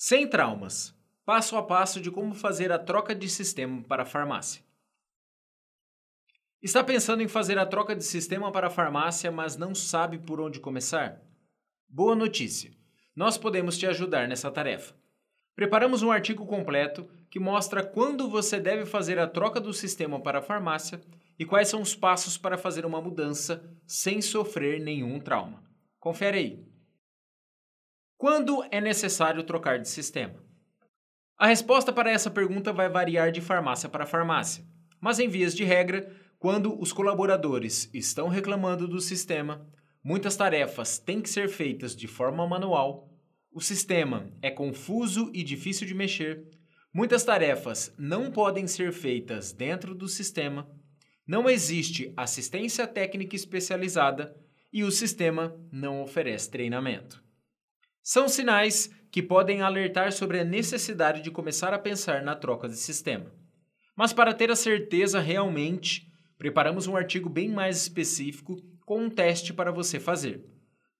Sem traumas. Passo a passo de como fazer a troca de sistema para a farmácia. Está pensando em fazer a troca de sistema para a farmácia, mas não sabe por onde começar? Boa notícia! Nós podemos te ajudar nessa tarefa. Preparamos um artigo completo que mostra quando você deve fazer a troca do sistema para a farmácia e quais são os passos para fazer uma mudança sem sofrer nenhum trauma. Confere aí. Quando é necessário trocar de sistema? A resposta para essa pergunta vai variar de farmácia para farmácia, mas em vias de regra, quando os colaboradores estão reclamando do sistema, muitas tarefas têm que ser feitas de forma manual, o sistema é confuso e difícil de mexer, muitas tarefas não podem ser feitas dentro do sistema, não existe assistência técnica especializada e o sistema não oferece treinamento. São sinais que podem alertar sobre a necessidade de começar a pensar na troca de sistema. Mas para ter a certeza realmente, preparamos um artigo bem mais específico com um teste para você fazer.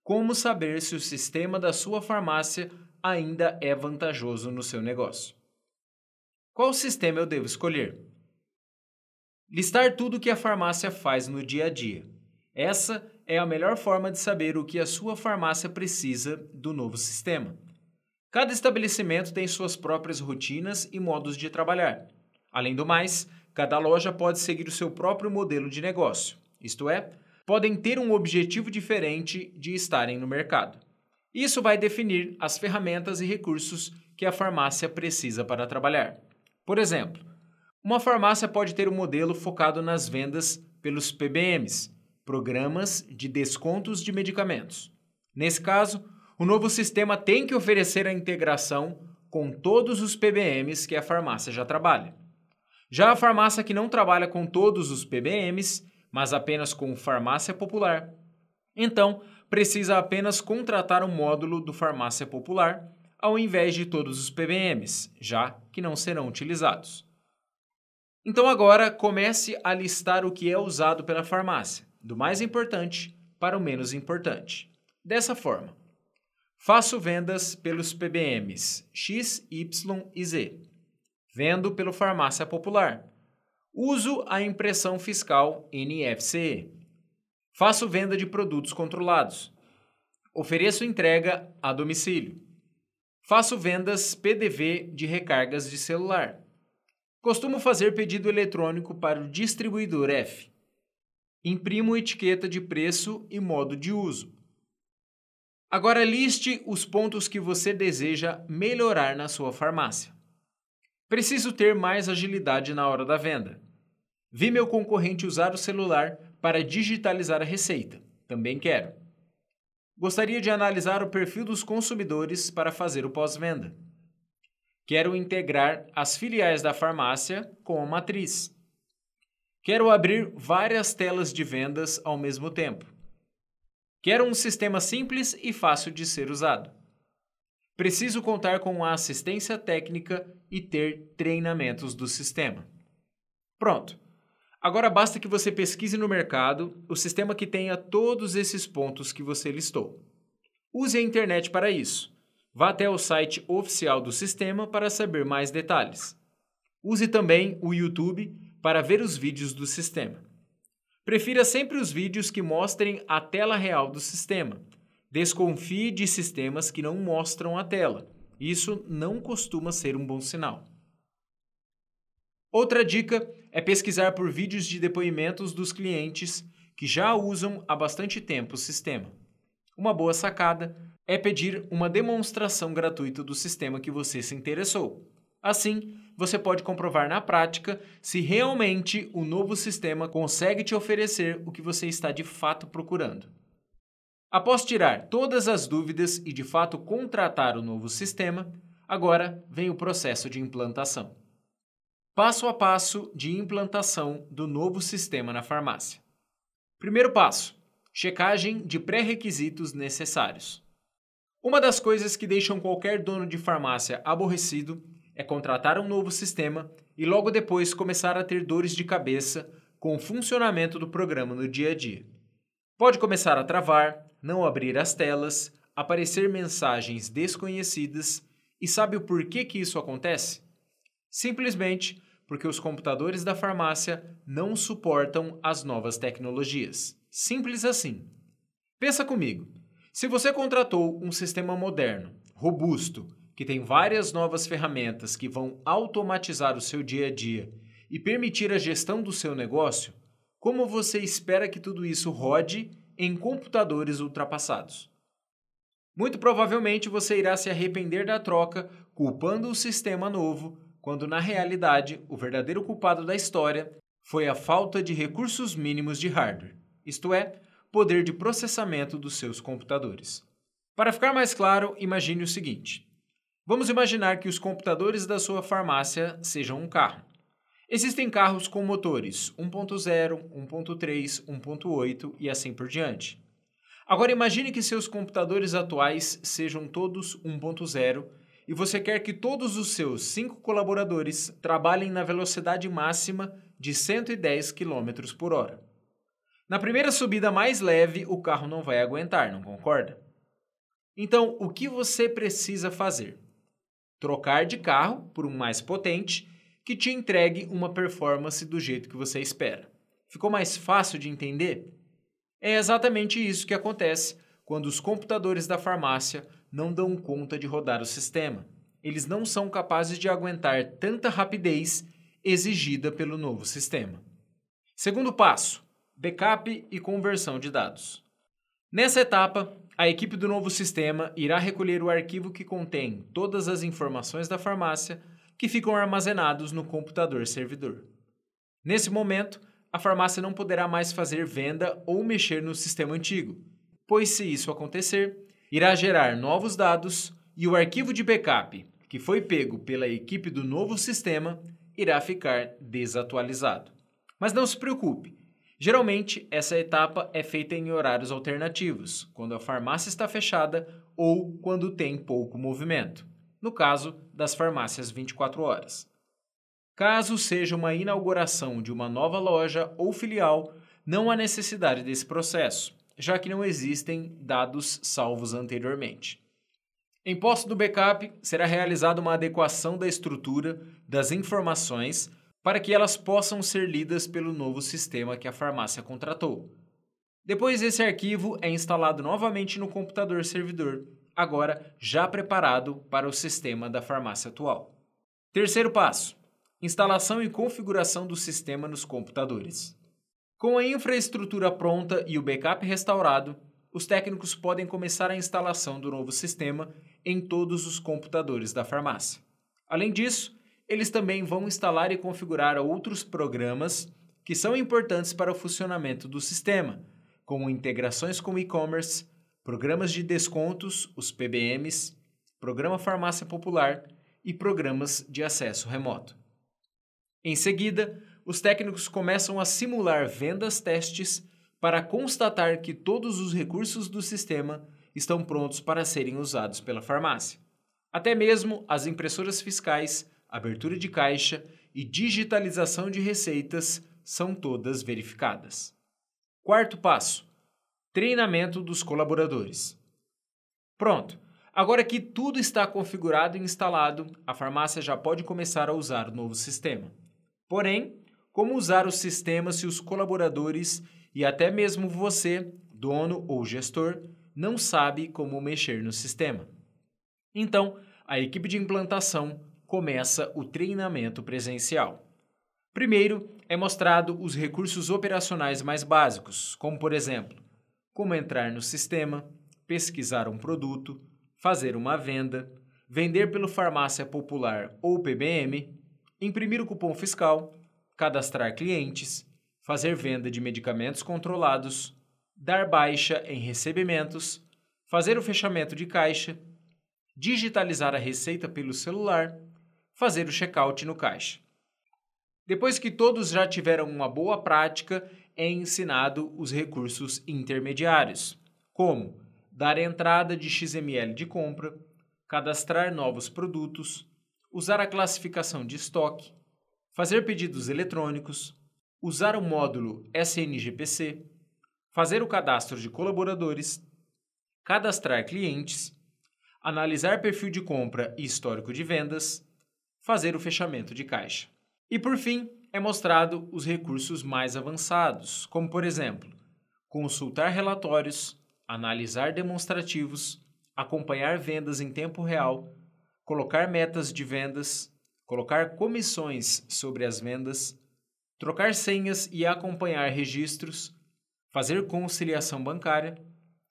Como saber se o sistema da sua farmácia ainda é vantajoso no seu negócio? Qual sistema eu devo escolher? Listar tudo o que a farmácia faz no dia a dia. Essa é a melhor forma de saber o que a sua farmácia precisa do novo sistema. Cada estabelecimento tem suas próprias rotinas e modos de trabalhar. Além do mais, cada loja pode seguir o seu próprio modelo de negócio, isto é, podem ter um objetivo diferente de estarem no mercado. Isso vai definir as ferramentas e recursos que a farmácia precisa para trabalhar. Por exemplo, uma farmácia pode ter um modelo focado nas vendas pelos PBMs, programas de descontos de medicamentos. Nesse caso, o novo sistema tem que oferecer a integração com todos os PBMs que a farmácia já trabalha. Já a farmácia que não trabalha com todos os PBMs, mas apenas com farmácia popular, então precisa apenas contratar um módulo do farmácia popular ao invés de todos os PBMs, já que não serão utilizados. Então agora comece a listar o que é usado pela farmácia do mais importante para o menos importante. Dessa forma, faço vendas pelos PBMs X, Y e Z. Vendo pelo Farmácia Popular. Uso a impressão fiscal NFCE. Faço venda de produtos controlados. Ofereço entrega a domicílio. Faço vendas PDV de recargas de celular. Costumo fazer pedido eletrônico para o distribuidor F. Imprimo etiqueta de preço e modo de uso. Agora liste os pontos que você deseja melhorar na sua farmácia. Preciso ter mais agilidade na hora da venda. Vi meu concorrente usar o celular para digitalizar a receita. Também quero. Gostaria de analisar o perfil dos consumidores para fazer o pós-venda. Quero integrar as filiais da farmácia com a matriz. Quero abrir várias telas de vendas ao mesmo tempo. Quero um sistema simples e fácil de ser usado. Preciso contar com a assistência técnica e ter treinamentos do sistema. Pronto! Agora basta que você pesquise no mercado o sistema que tenha todos esses pontos que você listou. Use a internet para isso. Vá até o site oficial do sistema para saber mais detalhes. Use também o YouTube para ver os vídeos do sistema. Prefira sempre os vídeos que mostrem a tela real do sistema. Desconfie de sistemas que não mostram a tela. Isso não costuma ser um bom sinal. Outra dica é pesquisar por vídeos de depoimentos dos clientes que já usam há bastante tempo o sistema. Uma boa sacada é pedir uma demonstração gratuita do sistema que você se interessou. Assim, você pode comprovar na prática se realmente o novo sistema consegue te oferecer o que você está de fato procurando. Após tirar todas as dúvidas e de fato contratar o novo sistema, agora vem o processo de implantação. Passo a passo de implantação do novo sistema na farmácia. Primeiro passo: checagem de pré-requisitos necessários. Uma das coisas que deixam qualquer dono de farmácia aborrecido é contratar um novo sistema e logo depois começar a ter dores de cabeça com o funcionamento do programa no dia a dia. Pode começar a travar, não abrir as telas, aparecer mensagens desconhecidas E sabe o porquê que isso acontece? Simplesmente porque os computadores da farmácia não suportam as novas tecnologias. Simples assim. Pensa comigo. Se você contratou um sistema moderno, robusto, que tem várias novas ferramentas que vão automatizar o seu dia a dia e permitir a gestão do seu negócio, como você espera que tudo isso rode em computadores ultrapassados? Muito provavelmente você irá se arrepender da troca, culpando o sistema novo quando na realidade o verdadeiro culpado da história foi a falta de recursos mínimos de hardware, isto é, poder de processamento dos seus computadores. Para ficar mais claro, imagine o seguinte: vamos imaginar que os computadores da sua farmácia sejam um carro. Existem carros com motores 1.0, 1.3, 1.8 e assim por diante. Agora imagine que seus computadores atuais sejam todos 1.0 e você quer que todos os seus cinco colaboradores trabalhem na velocidade máxima de 110 km por hora. Na primeira subida mais leve, o carro não vai aguentar, não concorda? Então, o que você precisa fazer? Trocar de carro por um mais potente que te entregue uma performance do jeito que você espera. Ficou mais fácil de entender? É exatamente isso que acontece quando os computadores da farmácia não dão conta de rodar o sistema. Eles não são capazes de aguentar tanta rapidez exigida pelo novo sistema. Segundo passo: backup e conversão de dados. Nessa etapa, a equipe do novo sistema irá recolher o arquivo que contém todas as informações da farmácia que ficam armazenados no computador servidor. Nesse momento, a farmácia não poderá mais fazer venda ou mexer no sistema antigo, pois se isso acontecer, irá gerar novos dados e o arquivo de backup, que foi pego pela equipe do novo sistema, irá ficar desatualizado. Mas não se preocupe, geralmente essa etapa é feita em horários alternativos, quando a farmácia está fechada ou quando tem pouco movimento, no caso das farmácias 24 horas. Caso seja uma inauguração de uma nova loja ou filial, não há necessidade desse processo já que não existem dados salvos anteriormente. Em posse do backup, será realizada uma adequação da estrutura das informações para que elas possam ser lidas pelo novo sistema que a farmácia contratou. Depois, esse arquivo é instalado novamente no computador servidor, agora já preparado para o sistema da farmácia atual. Terceiro passo: instalação e configuração do sistema nos computadores. Com a infraestrutura pronta e o backup restaurado, os técnicos podem começar a instalação do novo sistema em todos os computadores da farmácia. Além disso, eles também vão instalar e configurar outros programas que são importantes para o funcionamento do sistema, como integrações com e-commerce, programas de descontos, os PBMs, Programa Farmácia Popular e programas de acesso remoto. Em seguida, os técnicos começam a simular vendas testes para constatar que todos os recursos do sistema estão prontos para serem usados pela farmácia. Até mesmo as impressoras fiscais, abertura de caixa e digitalização de receitas são todas verificadas. Quarto passo: treinamento dos colaboradores. Pronto! Agora que tudo está configurado e instalado, a farmácia já pode começar a usar o novo sistema. Porém, como usar o sistema se os colaboradores e até mesmo você, dono ou gestor, não sabe como mexer no sistema. Então, a equipe de implantação começa o treinamento presencial. Primeiro, é mostrado os recursos operacionais mais básicos, como por exemplo, como entrar no sistema, pesquisar um produto, fazer uma venda, vender pelo farmácia popular ou PBM, imprimir o cupom fiscal, cadastrar clientes, fazer venda de medicamentos controlados, dar baixa em recebimentos, fazer o fechamento de caixa, digitalizar a receita pelo celular, fazer o checkout no caixa. Depois que todos já tiveram uma boa prática, é ensinado os recursos intermediários, como dar entrada de XML de compra, cadastrar novos produtos, usar a classificação de estoque, fazer pedidos eletrônicos, usar o módulo SNGPC, fazer o cadastro de colaboradores, cadastrar clientes, analisar perfil de compra e histórico de vendas, fazer o fechamento de caixa. E por fim, é mostrado os recursos mais avançados, como por exemplo, consultar relatórios, analisar demonstrativos, acompanhar vendas em tempo real, colocar metas de vendas, colocar comissões sobre as vendas, trocar senhas e acompanhar registros, fazer conciliação bancária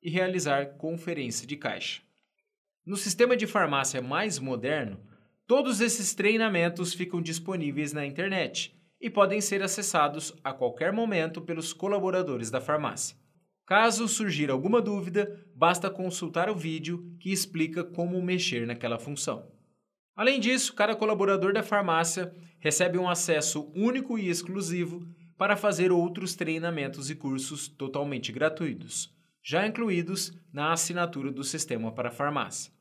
e realizar conferência de caixa. No sistema de farmácia mais moderno, todos esses treinamentos ficam disponíveis na internet e podem ser acessados a qualquer momento pelos colaboradores da farmácia. Caso surgir alguma dúvida, basta consultar o vídeo que explica como mexer naquela função. Além disso, cada colaborador da farmácia recebe um acesso único e exclusivo para fazer outros treinamentos e cursos totalmente gratuitos, já incluídos na assinatura do sistema para farmácia.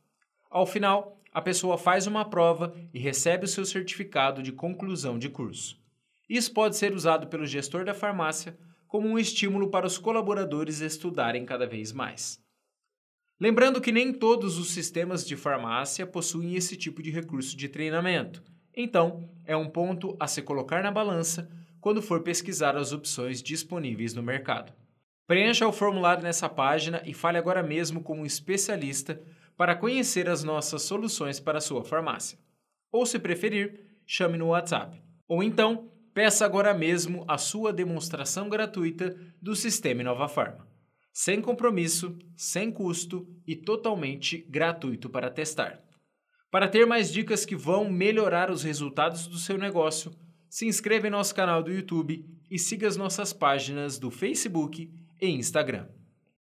Ao final, a pessoa faz uma prova e recebe o seu certificado de conclusão de curso. Isso pode ser usado pelo gestor da farmácia como um estímulo para os colaboradores estudarem cada vez mais. Lembrando que nem todos os sistemas de farmácia possuem esse tipo de recurso de treinamento, então é um ponto a se colocar na balança quando for pesquisar as opções disponíveis no mercado. Preencha o formulário nessa página e fale agora mesmo com um especialista para conhecer as nossas soluções para sua farmácia. Ou, se preferir, chame no WhatsApp. Ou então, Peça agora mesmo a sua demonstração gratuita do sistema Inova Farma. Sem compromisso, sem custo e totalmente gratuito para testar. Para ter mais dicas que vão melhorar os resultados do seu negócio, se inscreva em nosso canal do YouTube e siga as nossas páginas do Facebook e Instagram.